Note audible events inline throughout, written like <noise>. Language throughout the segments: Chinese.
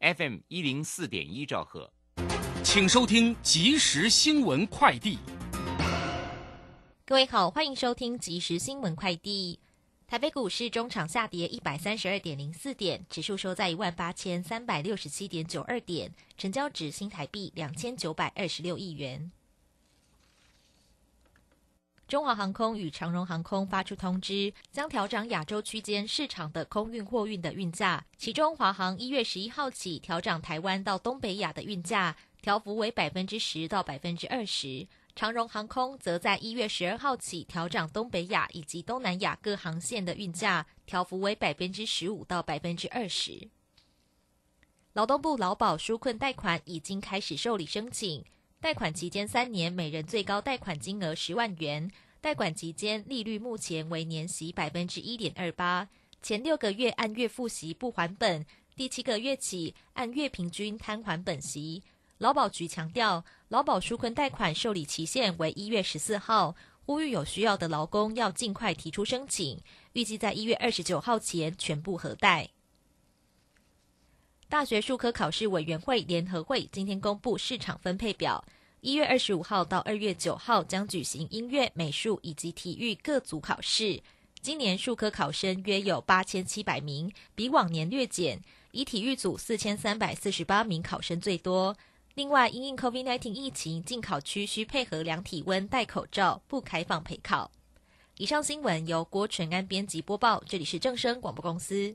FM 一零四点一兆赫，请收听即时新闻快递。各位好，欢迎收听即时新闻快递。台北股市中场下跌一百三十二点零四点，指数收在一万八千三百六十七点九二点，成交值新台币两千九百二十六亿元。中华航空与长荣航空发出通知，将调整亚洲区间市场的空运货运的运价。其中，华航一月十一号起调整台湾到东北亚的运价，调幅为百分之十到百分之二十；长荣航空则在一月十二号起调整东北亚以及东南亚各航线的运价，调幅为百分之十五到百分之二十。劳动部劳保纾困贷款已经开始受理申请。贷款期间三年，每人最高贷款金额十万元。贷款期间利率目前为年息百分之一点二八，前六个月按月付息不还本，第七个月起按月平均摊还本息。劳保局强调，劳保纾困贷款受理期限为一月十四号，呼吁有需要的劳工要尽快提出申请，预计在一月二十九号前全部核贷。大学数科考试委员会联合会今天公布市场分配表，一月二十五号到二月九号将举行音乐、美术以及体育各组考试。今年数科考生约有八千七百名，比往年略减，以体育组四千三百四十八名考生最多。另外，因应 COVID-19 疫情，进考区需配合量体温、戴口罩，不开放陪考。以上新闻由郭纯安编辑播报，这里是正声广播公司。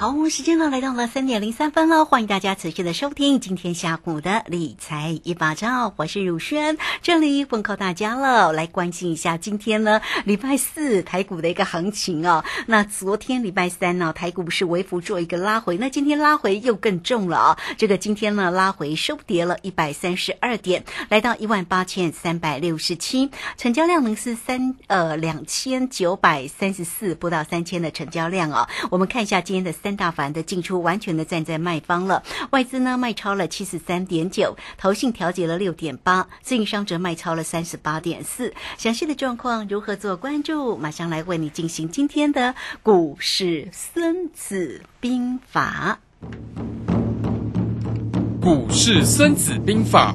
好，时间呢来到了三点零三分了，欢迎大家持续的收听今天下午的理财一把照，我是汝轩，这里问候大家了，来关心一下今天呢礼拜四台股的一个行情哦。那昨天礼拜三呢，台股是微幅做一个拉回，那今天拉回又更重了啊。这个今天呢拉回收跌了一百三十二点，来到一万八千三百六十七，成交量呢是三呃两千九百三十四，不到三千的成交量啊。我们看一下今天的三。大盘的进出完全的站在卖方了，外资呢卖超了七十三点九，投信调节了六点八，自营商则卖超了三十八点四。详细的状况如何做关注？马上来为你进行今天的股市孙子兵法。股市孙子兵法。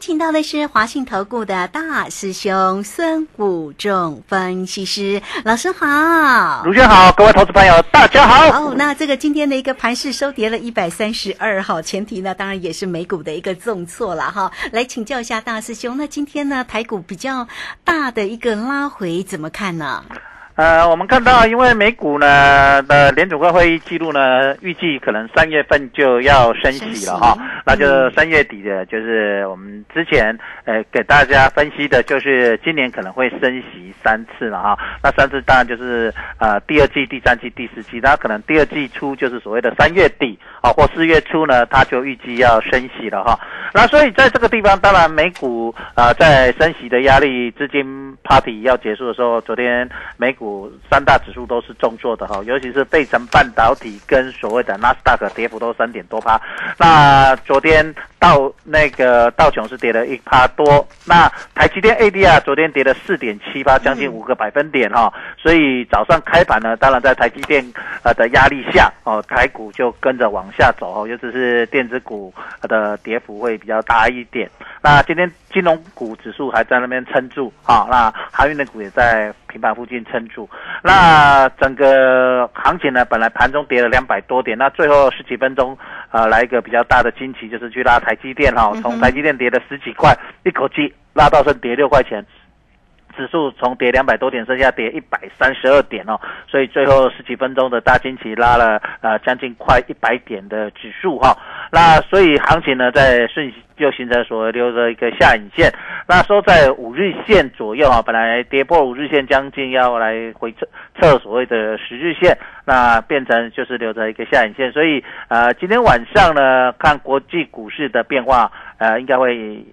邀请到的是华信投顾的大师兄孙武仲分析师老师好，卢轩好，各位投资朋友大家好。哦，那这个今天的一个盘势收跌了一百三十二号，前提呢当然也是美股的一个重挫了哈。来请教一下大师兄，那今天呢台股比较大的一个拉回怎么看呢？呃，我们看到，因为美股呢的联储会会议记录呢，预计可能三月份就要升息了哈，那就三月底的，就是我们之前呃给大家分析的，就是今年可能会升息三次了哈。那三次当然就是呃第二季、第三季、第四季，那可能第二季初就是所谓的三月底啊或四月初呢，它就预计要升息了哈。那所以在这个地方，当然美股啊在升息的压力、资金 party 要结束的时候，昨天美股。三大指数都是重挫的哈，尤其是费城半导体跟所谓的纳斯达克跌幅都三点多趴。那昨天道那个道琼是跌了一趴多，那台积电 ADR 昨天跌了四点七八，将近五个百分点哈。所以早上开盘呢，当然在台积电呃的压力下哦，台股就跟着往下走哦，尤其是电子股的跌幅会比较大一点。那今天金融股指数还在那边撑住啊，那航运的股也在平板附近撑住。那整个行情呢，本来盘中跌了两百多点，那最后十几分钟，呃，来一个比较大的惊奇，就是去拉台积电哈，从台积电跌了十几块，一口气拉到剩跌六块钱。指数从跌两百多点，剩下跌一百三十二点哦，所以最后十几分钟的大惊奇拉了呃将近快一百点的指数哈，那所以行情呢在瞬就形成所留的一个下影线，那收在五日线左右啊，本来跌破五日线将近要来回测测所谓的十日线，那变成就是留着一个下影线，所以呃今天晚上呢看国际股市的变化呃应该会。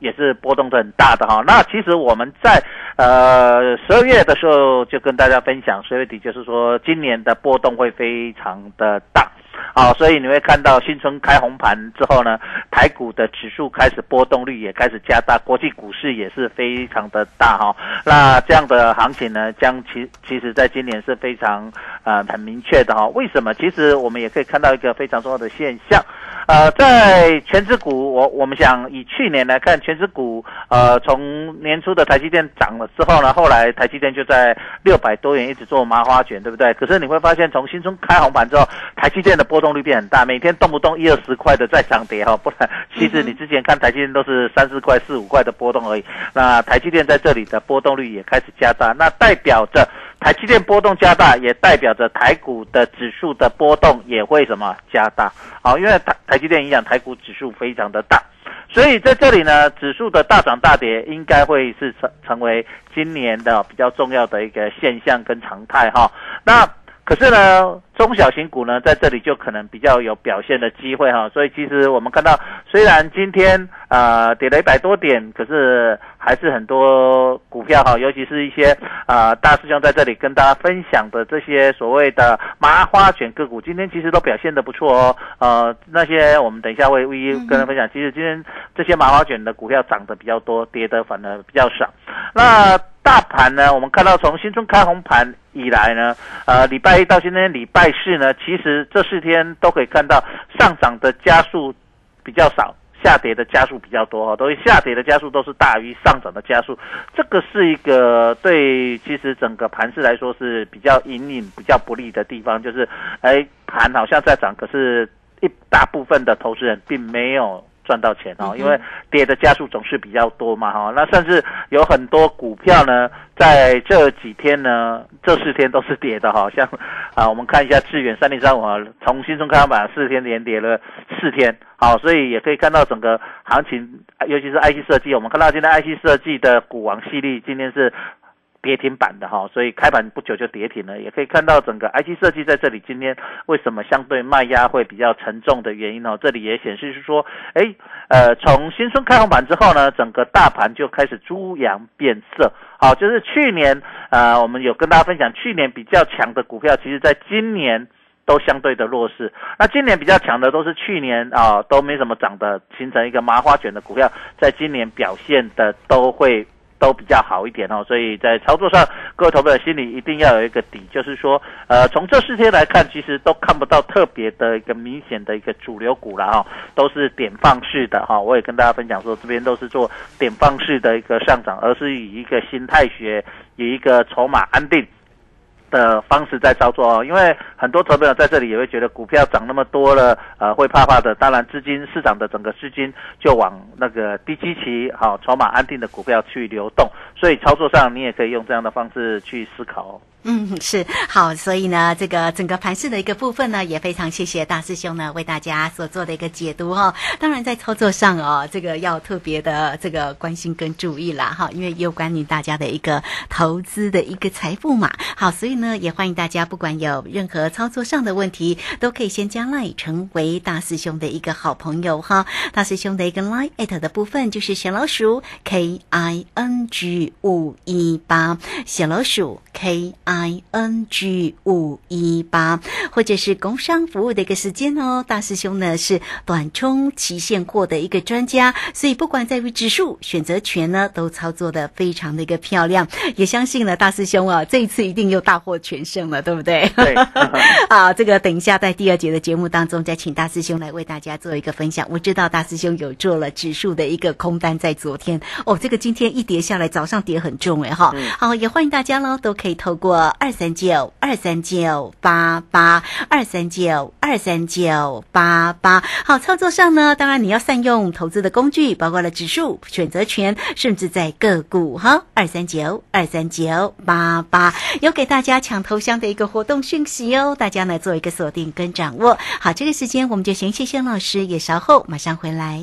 也是波动的很大的哈，那其实我们在呃十二月的时候就跟大家分享，十二月底就是说今年的波动会非常的大，好，所以你会看到新春开红盘之后呢，台股的指数开始波动率也开始加大，国际股市也是非常的大哈，那这样的行情呢，将其其实在今年是非常呃很明确的哈，为什么？其实我们也可以看到一个非常重要的现象。呃，在全指股，我我们想以去年来看，全指股，呃，从年初的台积电涨了之后呢，后来台积电就在六百多元一直做麻花卷，对不对？可是你会发现，从新春开红盘之后，台积电的波动率变很大，每天动不动一二十块的在涨跌哈，不然其实你之前看台积电都是三四块、四五块的波动而已。那台积电在这里的波动率也开始加大，那代表着。台积电波动加大，也代表着台股的指数的波动也会什么加大？好，因为台台积电影响台股指数非常的大，所以在这里呢，指数的大涨大跌应该会是成成为今年的比较重要的一个现象跟常态哈。那可是呢？中小型股呢，在这里就可能比较有表现的机会哈，所以其实我们看到，虽然今天呃跌了一百多点，可是还是很多股票哈，尤其是一些啊大师兄在这里跟大家分享的这些所谓的麻花卷个股，今天其实都表现的不错哦。呃，那些我们等一下会一一跟他分享，其实今天这些麻花卷的股票涨得比较多，跌的反而比较少。那大盘呢，我们看到从新春开红盘以来呢，呃，礼拜一到今天礼拜。四呢，其实这四天都可以看到上涨的加速比较少，下跌的加速比较多哈，所以下跌的加速都是大于上涨的加速，这个是一个对其实整个盘势来说是比较隐隐比较不利的地方，就是哎盘好像在涨，可是一大部分的投资人并没有。赚到钱哦，因为跌的加速总是比较多嘛哈，那甚至有很多股票呢，在这几天呢，这四天都是跌的哈，像啊，我们看一下致远三零三五啊，从新中开板四天连跌了四天，好，所以也可以看到整个行情，尤其是 IC 设计，我们看到今天 IC 设计的股王系列今天是。跌停板的哈，所以开盘不久就跌停了，也可以看到整个 IC 设计在这里今天为什么相对卖压会比较沉重的原因哦，这里也显示是说，哎，呃，从新春开红盘之后呢，整个大盘就开始猪羊变色，好，就是去年呃，我们有跟大家分享，去年比较强的股票，其实在今年都相对的弱势，那今年比较强的都是去年啊都没怎么涨的，形成一个麻花卷的股票，在今年表现的都会。都比较好一点哦，所以在操作上，各位投资者心里一定要有一个底，就是说，呃，从这四天来看，其实都看不到特别的一个明显的一个主流股了哈，都是点放式的哈。我也跟大家分享说，这边都是做点放式的一个上涨，而是以一个心态学，以一个筹码安定。的方式在操作哦，因为很多投资者在这里也会觉得股票涨那么多了，呃，会怕怕的。当然，资金市场的整个资金就往那个低基期、好筹码安定的股票去流动，所以操作上你也可以用这样的方式去思考。嗯，是好，所以呢，这个整个盘市的一个部分呢，也非常谢谢大师兄呢为大家所做的一个解读哦。当然，在操作上哦，这个要特别的这个关心跟注意啦哈，因为有关于大家的一个投资的一个财富嘛。好，所以呢，也欢迎大家不管有任何操作上的问题，都可以先加 line 成为大师兄的一个好朋友哈。大师兄的一个 line at 的部分就是小老鼠 K I N G 五一八，小老鼠 K I。n g 五一八，或者是工商服务的一个时间哦。大师兄呢是短冲期现货的一个专家，所以不管在于指数、选择权呢，都操作的非常的一个漂亮。也相信呢大师兄啊，这一次一定又大获全胜了，对不对？对。<laughs> 好，这个等一下在第二节的节目当中再请大师兄来为大家做一个分享。我知道大师兄有做了指数的一个空单，在昨天哦，这个今天一跌下来，早上跌很重哎哈。好，也欢迎大家喽，都可以透过。二三九二三九八八二三九二三九八八，好，操作上呢，当然你要善用投资的工具，包括了指数、选择权，甚至在个股哈。二三九二三九八八，有给大家抢头香的一个活动讯息哦，大家呢做一个锁定跟掌握。好，这个时间我们就先谢谢老师，也稍后马上回来。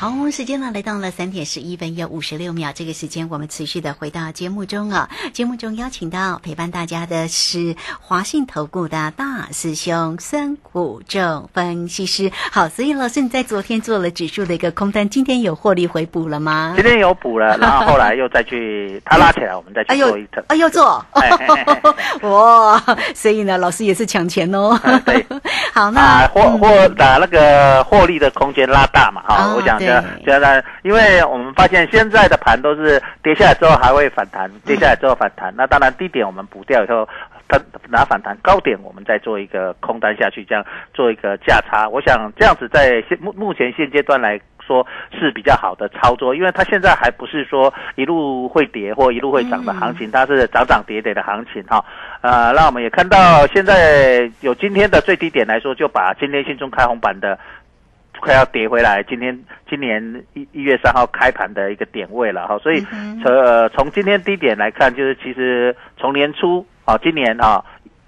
好，时间呢来到了三点十一分又五十六秒。这个时间我们持续的回到节目中啊。节目中邀请到陪伴大家的是华信投顾的大师兄孙谷正分析师。好，所以老师你在昨天做了指数的一个空单，今天有获利回补了吗？今天有补了，<laughs> 然后后来又再去他拉起来，我们再去做一层。哎，又做，哇！<laughs> 所以呢，老师也是抢钱哦。对，<laughs> 好，那获获把那个获利的空间拉大嘛？哈，我想。现在，因为我们发现现在的盘都是跌下来之后还会反弹，跌下来之后反弹。那当然低点我们补掉以后，它拿反弹高点，我们再做一个空单下去，这样做一个价差。我想这样子在现目目前现阶段来说是比较好的操作，因为它现在还不是说一路会跌或一路会涨的行情，它是涨涨跌跌的行情哈。呃，那我们也看到现在有今天的最低点来说，就把今天新中开红板的。快要跌回来，今天今年一一月三号开盘的一个点位了哈，所以从呃从今天低点来看，就是其实从年初啊，今年啊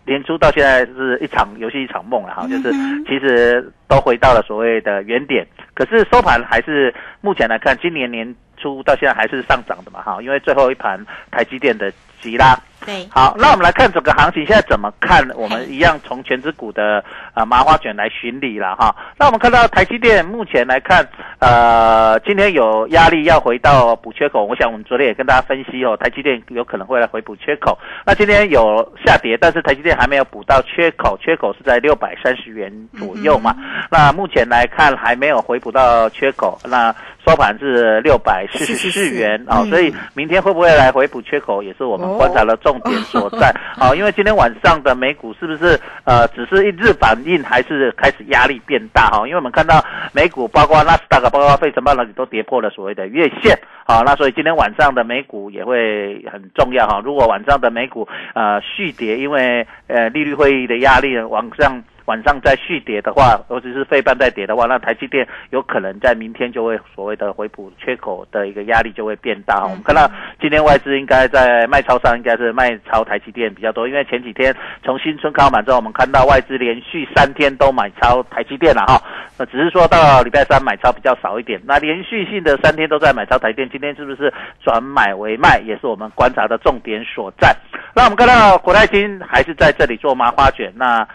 年初到现在是一场游戏一场梦了哈，就是其实都回到了所谓的原点，可是收盘还是目前来看，今年年初到现在还是上涨的嘛哈，因为最后一盘台积电的急拉。对，好，那我们来看整个行情现在怎么看？我们一样从全指股的啊麻花卷来巡礼了哈。那我们看到台积电目前来看，呃，今天有压力要回到补缺口。我想我们昨天也跟大家分析哦，台积电有可能会来回补缺口。那今天有下跌，但是台积电还没有补到缺口，缺口是在六百三十元左右嘛。那目前来看还没有回补到缺口，那收盘是六百四十四元啊，所以明天会不会来回补缺口，也是我们观察了重。重点所在好，<laughs> 因为今天晚上的美股是不是呃只是一日反应，还是开始压力变大哈？因为我们看到美股包括纳斯达克、包括费城半导体都跌破了所谓的月线，好，那所以今天晚上的美股也会很重要哈。如果晚上的美股呃续跌，因为呃利率会议的压力往上。晚上再续跌的话，尤其是费半再跌的话，那台积电有可能在明天就会所谓的回补缺口的一个压力就会变大。我们看到今天外资应该在卖超上应该是卖超台积电比较多，因为前几天从新春开满之后，我们看到外资连续三天都买超台积电了哈。那只是说到礼拜三买超比较少一点，那连续性的三天都在买超台电，今天是不是转买为卖，也是我们观察的重点所在。那我们看到国泰金还是在这里做麻花卷，那。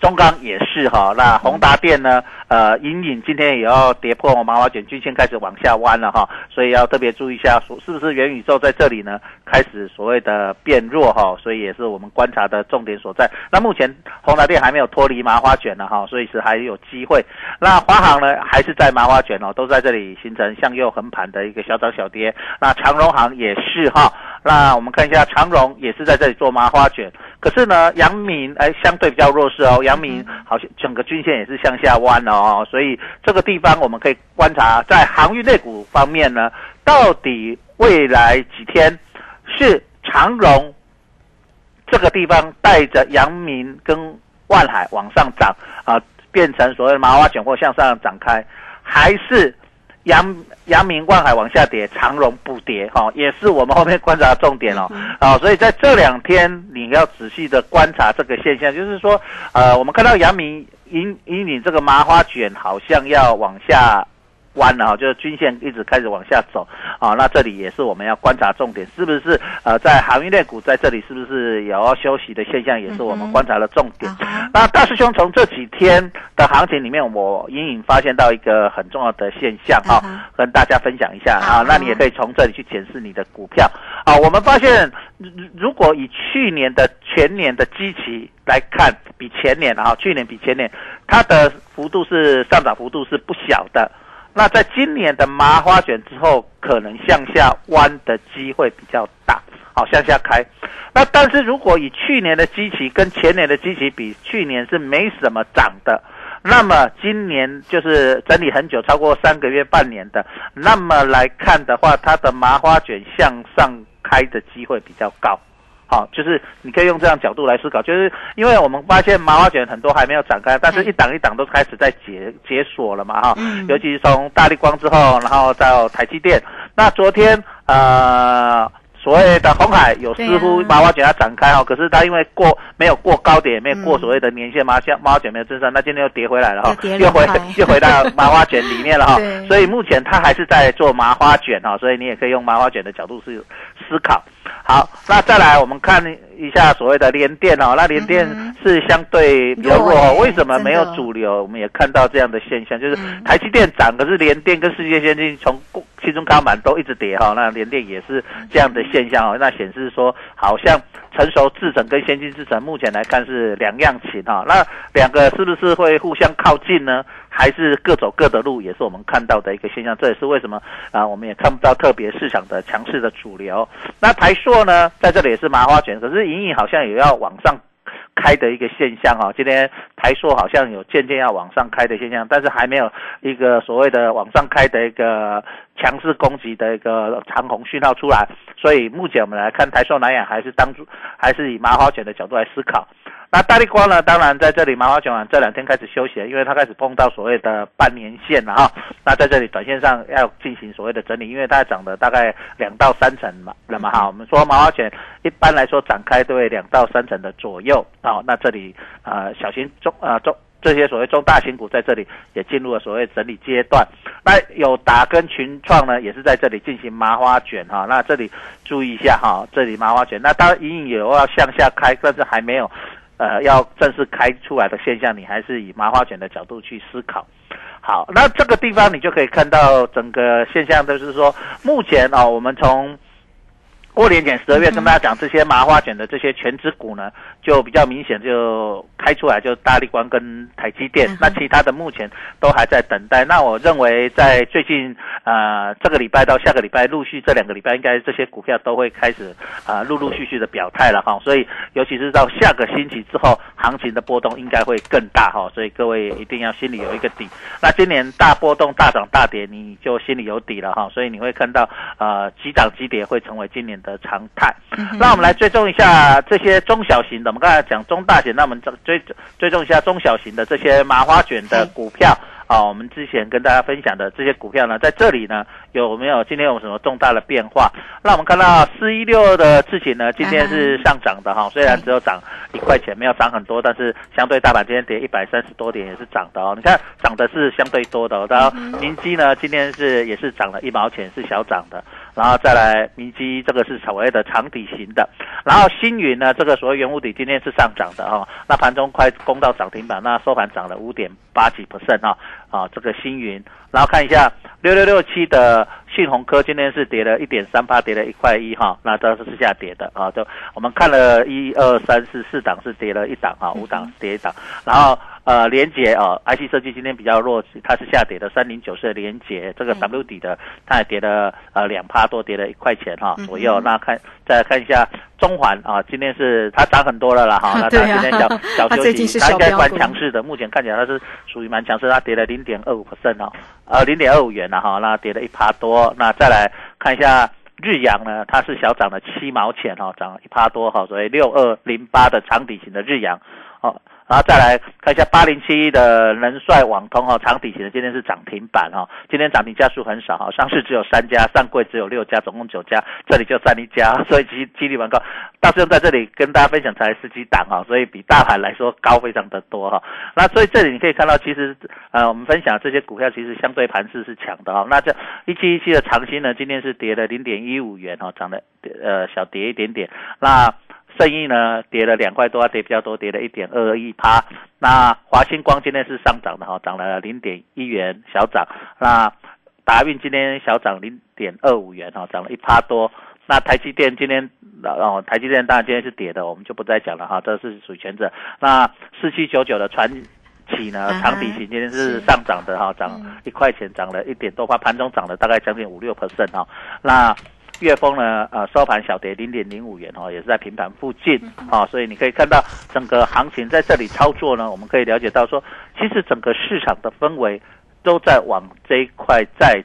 中钢也是哈，那宏达电呢？呃，隐隐今天也要跌破麻花卷均线，开始往下弯了哈，所以要特别注意一下，是不是元宇宙在这里呢开始所谓的变弱哈，所以也是我们观察的重点所在。那目前宏达电还没有脱离麻花卷呢哈，所以是还有机会。那华航呢，还是在麻花卷哦，都在这里形成向右横盘的一个小涨小跌。那长荣航也是哈。那我们看一下长荣也是在这里做麻花卷，可是呢，阳明哎相对比较弱势哦，阳明好像整个均线也是向下弯哦，所以这个地方我们可以观察，在航运类股方面呢，到底未来几天是长荣这个地方带着阳明跟万海往上涨啊，变成所谓的麻花卷或向上展开，还是？阳阳明、万海往下跌，长荣不跌，哈，也是我们后面观察的重点哦，啊，所以在这两天你要仔细的观察这个现象，就是说，呃，我们看到阳明引引领这个麻花卷好像要往下。弯了哈，就是均线一直开始往下走啊，那这里也是我们要观察重点，是不是呃在航运类股在这里是不是有要休息的现象，也是我们观察的重点。那大师兄从这几天的行情里面，我隐隐发现到一个很重要的现象哈，跟大家分享一下啊，那你也可以从这里去检视你的股票啊。我们发现，如果以去年的全年的基期来看，比前年啊，去年比前年，它的幅度是上涨幅度是不小的。那在今年的麻花卷之后，可能向下弯的机会比较大，好向下开。那但是如果以去年的基期跟前年的基期比，去年是没什么涨的，那么今年就是整理很久，超过三个月、半年的，那么来看的话，它的麻花卷向上开的机会比较高。好，就是你可以用这样角度来思考，就是因为我们发现麻花卷很多还没有展开，但是一档一档都开始在解解锁了嘛，哈，尤其是从大力光之后，然后到台积电，那昨天呃。所谓的红海有似乎麻花卷要展开哦，可是它因为过没有过高点，没有过所谓的年限麻像麻花卷没有增上，那今天又跌回来了哈，又回又回到 <laughs> 麻花卷里面了哈，所以目前它还是在做麻花卷哈，所以你也可以用麻花卷的角度去思考。好，那再来我们看一下所谓的联电哦，那联电是相对比较弱，为什么没有主流？我们也看到这样的现象，就是台积电涨，可是联电跟世界先进从其中高板都一直跌哈，那联电也是这样的现象哦，那显示说好像成熟制成跟先进制成目前来看是两样情哈，那两个是不是会互相靠近呢？还是各走各的路，也是我们看到的一个现象。这也是为什么啊，我们也看不到特别市场的强势的主流。那台硕呢，在这里也是麻花卷，可是隐隐好像也要往上开的一个现象哈。今天台塑好像有渐渐要往上开的现象，但是还没有一个所谓的往上开的一个强势攻击的一个长虹讯号出来。所以目前我们来看台塑南亚还是当初还是以麻花卷的角度来思考。那大力光呢？当然在这里，麻花卷完这两天开始休息，因为它开始碰到所谓的半年线了哈。那在这里短线上要进行所谓的整理，因为它涨了大概两到三成嘛，那么哈，我们说麻花卷一般来说展开都会两到三成的左右啊。那这里呃小型中呃中这些所谓中大型股在这里也进入了所谓整理阶段。那有达跟群创呢，也是在这里进行麻花卷哈。那这里注意一下哈，这里麻花卷，那当然隐隐有要向下开，但是还没有。呃，要正式开出来的现象，你还是以麻花卷的角度去思考。好，那这个地方你就可以看到整个现象，就是说，目前啊，我们从过年前十二月跟大家讲这些麻花卷的这些全指股呢，就比较明显就开出来，就大力光跟台积电。那其他的目前都还在等待。那我认为在最近呃这个礼拜到下个礼拜，陆续这两个礼拜，应该这些股票都会开始啊陆陆续续的表态了哈。所以尤其是到下个星期之后，行情的波动应该会更大哈。所以各位一定要心里有一个底。那今年大波动、大涨大跌，你就心里有底了哈。所以你会看到呃急涨急跌会成为今年。的常态，那我们来追踪一下这些中小型的。我们刚才讲中大型，那我们追追踪一下中小型的这些麻花卷的股票啊，我们之前跟大家分享的这些股票呢，在这里呢有没有今天有什么重大的变化？那我们看到四一六的事情呢，今天是上涨的哈，虽然只有涨一块钱，没有涨很多，但是相对大盘今天跌一百三十多点也是涨的哦。你看涨的是相对多的哦，然后明基呢今天是也是涨了一毛钱，是小涨的。然后再来明基，这个是所谓的长底型的。然后星云呢，这个所谓原物底今天是上涨的哈，那盘中快攻到涨停板，那收盘涨了五点八几 percent 啊啊，这个星云。然后看一下六六六七的信鸿科，今天是跌了一点三八，跌了一块一哈，那这是下跌的啊。就我们看了一二三四四档是跌了一档啊，五档跌一档，然后。呃，连接啊，IC 设计今天比较弱，它是下跌的。三零九四的连捷，这个 W 底的，它也跌了呃两趴多，跌了一块钱哈左右。那看再看一下中环啊，今天是它涨很多了啦哈，<laughs> 那它今天小 <laughs> 小休息，它应该蛮强势的。目前看起来它是属于蛮强势，它跌了零点二五 percent 哦，呃零点二五元了哈，那跌了一趴多。那再来看一下日阳呢，它是小涨了七毛钱哈，涨了一趴多哈，所以六二零八的长底型的日阳哦。然后再来看一下八零七一的人帅网通哈，长底型的今天是涨停板哈，今天涨停家数很少哈，上市只有三家，上柜只有六家，总共九家，这里就占一家，<laughs> 所以其几率蛮高。大师兄在这里跟大家分享才十几档哈，所以比大盘来说高非常的多哈。那所以这里你可以看到，其实呃我们分享这些股票其实相对盘势是强的哈。那这一七一七的长兴呢，今天是跌了零点一五元哈，涨了呃小跌一点点。那生意呢跌了两块多，跌比较多，跌了一点二一趴。那华星光今天是上涨的哈，涨了零点一元，小涨。那达运今天小涨零点二五元哈，涨了一趴多。那台积电今天哦，台积电当然今天是跌的，我们就不再讲了哈，这是属于前者。那四七九九的传奇呢，长底型今天是上涨的哈，涨一块钱，涨了一点多，盘中涨了大概将近五六 percent 哈。那月峰呢，呃，收盘小跌零点零五元哦，也是在平盘附近啊，所以你可以看到整个行情在这里操作呢，我们可以了解到说，其实整个市场的氛围都在往这一块在，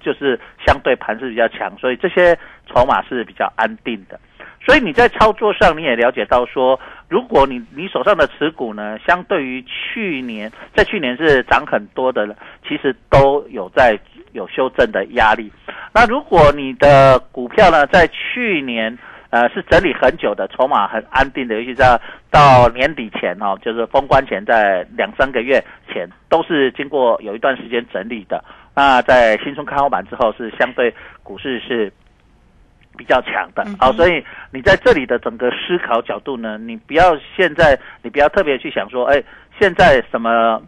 就是相对盘势比较强，所以这些筹码是比较安定的。所以你在操作上你也了解到说，如果你你手上的持股呢，相对于去年，在去年是涨很多的，其实都有在有修正的压力。那如果你的股票呢，在去年呃是整理很久的，筹码很安定的，尤其在到年底前哦，就是封关前，在两三个月前都是经过有一段时间整理的。那在新春开好板之后，是相对股市是。比较强的，好，所以你在这里的整个思考角度呢，你不要现在，你不要特别去想说，哎，现在什么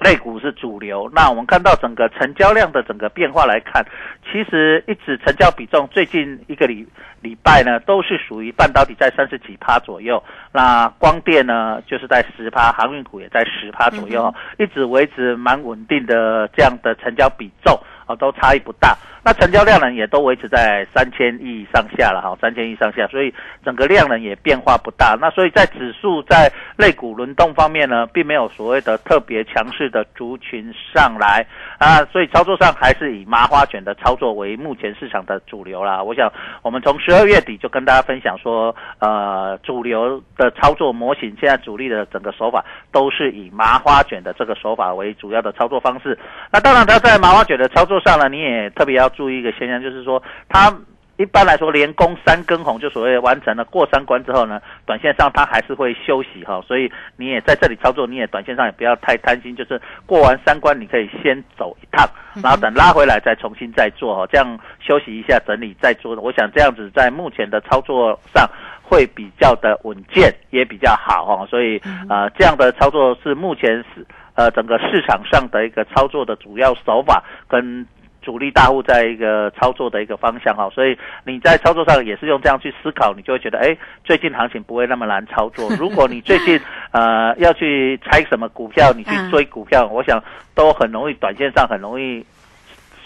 类股是主流？那我们看到整个成交量的整个变化来看，其实一直成交比重最近一个礼礼拜呢，都是属于半导体在三十几趴左右，那光电呢就是在十趴，航运股也在十趴左右，一直维持蛮稳定的这样的成交比重。哦，都差异不大。那成交量呢，也都维持在三千亿上下了哈，三千亿上下，所以整个量呢也变化不大。那所以在指数在类股轮动方面呢，并没有所谓的特别强势的族群上来啊，所以操作上还是以麻花卷的操作为目前市场的主流啦。我想我们从十二月底就跟大家分享说，呃，主流的操作模型，现在主力的整个手法都是以麻花卷的这个手法为主要的操作方式。那当然，它在麻花卷的操作。上呢，你也特别要注意一个现象，就是说，它一般来说连攻三根红，就所谓完成了过三关之后呢，短线上它还是会休息哈，所以你也在这里操作，你也短线上也不要太贪心，就是过完三关你可以先走一趟，然后等拉回来再重新再做哈，这样休息一下整理再做，我想这样子在目前的操作上会比较的稳健，也比较好哈，所以呃这样的操作是目前是。呃，整个市场上的一个操作的主要手法跟主力大户在一个操作的一个方向哈，所以你在操作上也是用这样去思考，你就会觉得，哎，最近行情不会那么难操作。<laughs> 如果你最近呃要去猜什么股票，你去追股票，我想都很容易，短线上很容易。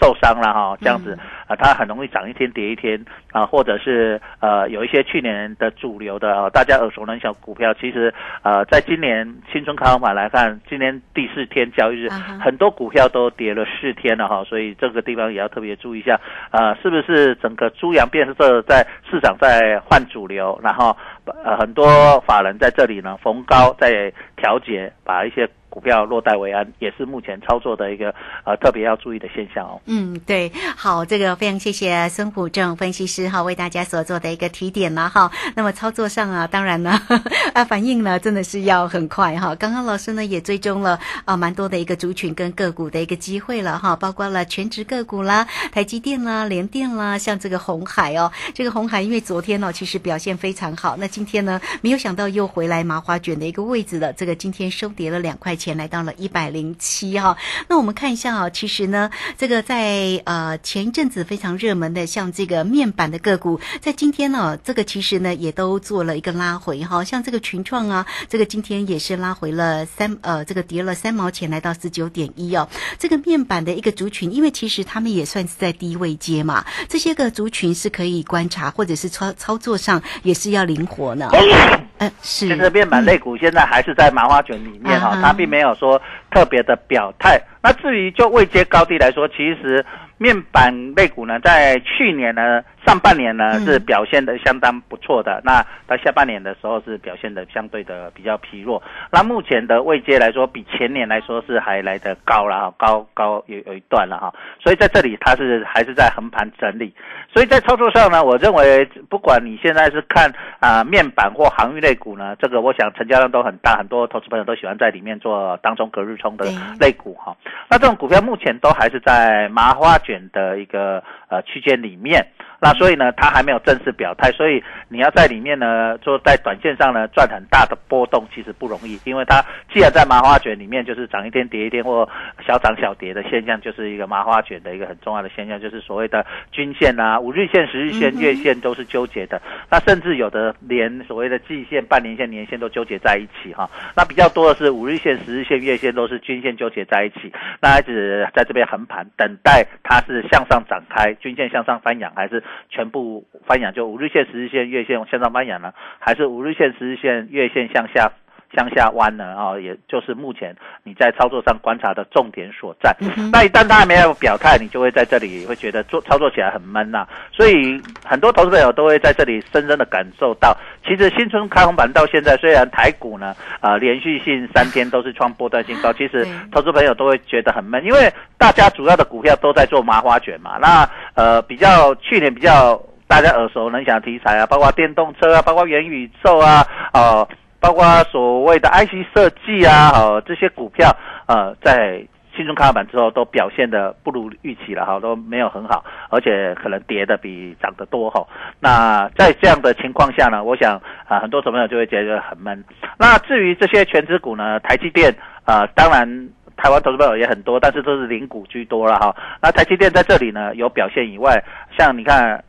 受伤了哈，这样子啊，它很容易涨一天跌一天啊，或者是呃有一些去年的主流的大家耳熟能详股票，其实呃在今年新春开盘法来看，今年第四天交易日，很多股票都跌了四天了哈，所以这个地方也要特别注意一下啊，是不是整个猪羊变色在市场在换主流，然后呃很多法人在这里呢逢高在调节，把一些。股票落袋为安，也是目前操作的一个呃特别要注意的现象哦。嗯，对，好，这个非常谢谢孙虎正分析师哈，为大家所做的一个提点了哈。那么操作上啊，当然呢，<laughs> 啊反应呢真的是要很快哈。刚刚老师呢也追踪了啊蛮多的一个族群跟个股的一个机会了哈，包括了全职个股啦、台积电啦、联电啦，像这个红海哦，这个红海因为昨天呢其实表现非常好，那今天呢没有想到又回来麻花卷的一个位置了，这个今天收跌了两块钱，来到了一百零七哈。那我们看一下啊，其实呢这个在呃前一阵子非常热门的像这个面板的个股，在今天呢这个其实呢也都做了一个拉回哈，像这个群创啊，这个今天也是拉回了三呃这个跌了三毛钱，来到十九点一哦。这个面板的一个族群，因为其实他们也算是在低位阶嘛，这些个族群是可以观察，或者是操操作上也是要灵活呢。<coughs> 呃，是。其实面板类股现在还是在麻花卷里面哈、啊哈它并没有说特别的表态。那至于就未接高低来说，其实面板类股呢，在去年呢上半年呢嗯是表现的相当不错的，那到下半年的时候是表现的相对的比较疲弱。那目前的位阶来说，比前年来说是还来得高了哈，高高有有一段了哈，所以在这里它是还是在横盘整理。所以在操作上呢，我认为不管你现在是看啊、面板或航运类股呢，这个我想成交量都很大，很多投资朋友都喜欢在里面做当中隔日冲的对类股哈。那这种股票目前都还是在麻花卷的一个呃区间里面。那所以呢，它还没有正式表态，所以你要在里面呢，做在短线上呢赚很大的波动，其实不容易，因为它既然在麻花卷里面，就是涨一天跌一天或小涨小跌的现象，就是一个麻花卷的一个很重要的现象，就是所谓的均线啊、五日线、十日线、月线都是纠结的，那甚至有的连所谓的季线、半年线、年线都纠结在一起哈。那比较多的是五日线、十日线、月线都是均线纠结在一起，那一直在这边横盘，等待它是向上展开，均线向上翻扬，还是全部翻扬？就五日线、十日线、月线向上翻扬了，还是五日线、十日线、月线向下？向下弯呢啊、也就是目前你在操作上观察的重点所在。嗯那一旦他还没有表态，你就会在这里会觉得做操作起来很闷呐、所以很多投资朋友都会在这里深深的感受到，其实新春开红盘到现在，虽然台股呢啊、连续性三天都是创波段新高，其实投资朋友都会觉得很闷，因为大家主要的股票都在做麻花卷嘛。那呃比较去年比较大家耳熟能详的题材啊，包括电动车啊，包括元宇宙啊，哦、包括所谓的 IC 设计啊，哦，这些股票，呃，在新中开板之后都表现的不如预期了哈，都没有很好，而且可能跌的比涨得多哈。那在这样的情况下呢，我想啊、很多小朋友就会觉得很闷。那至于这些全指股呢，台积电啊、当然。台湾投资朋友也很多，但是都是零股居多了哈。那台积电在这里呢有表现以外，像你看，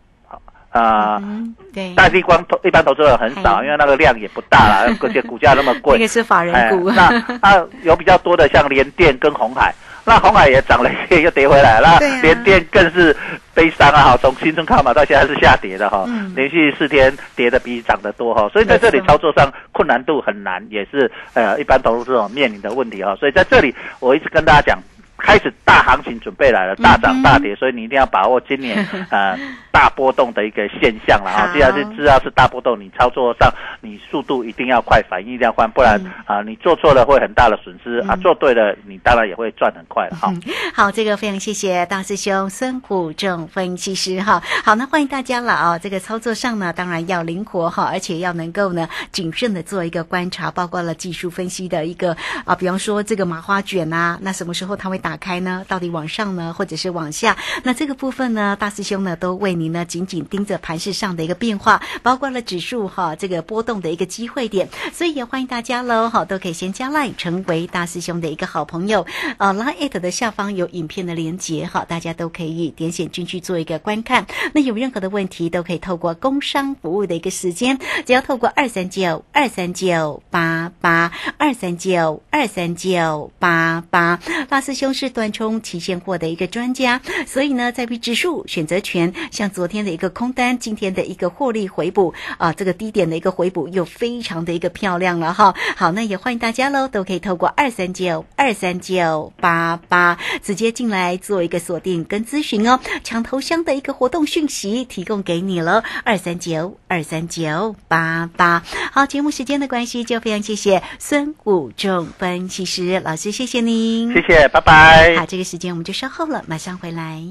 啊、嗯，对，大地光投一般投资者很少，哎因为那个量也不大啦，而 <laughs> 且股价那么那贵个。是法人股，哎那那有比较多的像联电跟红海，那红海也涨了一些又跌回来，那对啊联电更是悲伤啊！哈，从新春开盘到现在是下跌的哈，嗯连续四天跌的比涨得多哈，所以在这里操作上困难度很难，也是呃一般投资者面临的问题哈。所以在这里我一直跟大家讲。开始大行情准备来了，大涨大跌，所以你一定要把握今年 <laughs> 呃大波动的一个现象了哈。好既然是知道是大波动，你操作上你速度一定要快，反应一定要快，不然嗯啊、你做错了会很大的损失啊，嗯做对了你当然也会赚很快了哈。好，这个非常谢谢大师兄孙虎正分析师哈。好，那欢迎大家了啊、这个操作上呢，当然要灵活哈，而且要能够呢谨慎的做一个观察，包括了技术分析的一个啊，比方说这个麻花卷啊，那什么时候它会打打开呢？到底往上呢，或者是往下？那这个部分呢，大师兄呢都为您呢紧紧盯着盘市上的一个变化，包括了指数哈这个波动的一个机会点，所以也欢迎大家喽，好都可以先加 line 成为大师兄的一个好朋友。呃，line at 的下方有影片的连接哈，大家都可以点选进去做一个观看。那有任何的问题都可以透过工商服务的一个时间，只要透过二三九二三九八八二三九二三九八八，大师兄是。短冲期现货的一个专家，所以呢，在于指数选择权，像昨天的一个空单，今天的一个获利回补啊，这个低点的一个回补又非常的一个漂亮了哈。好，那也欢迎大家喽，都可以透过二三九二三九八八直接进来做一个锁定跟咨询哦。抢头香的一个活动讯息提供给你了，二三九二三九八八。好，节目时间的关系，就非常谢谢孙武仲分析师老师，谢谢您，谢谢，拜拜。好，这个时间我们就稍后了，马上回来。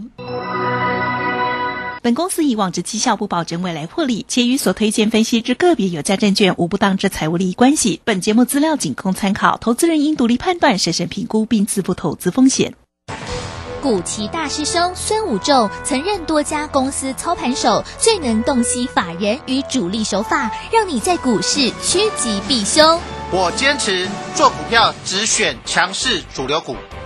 本公司以往之绩效不保证未来获利，且与所推荐分析之个别有价证券无不当之财务利益关系。本节目资料仅供参考，投资人应独立判断、审慎评估并自负投资风险。古奇大师兄孙武仲曾任多家公司操盘手，最能洞悉法人与主力手法，让你在股市趋吉避凶。我坚持做股票只选强势主流股，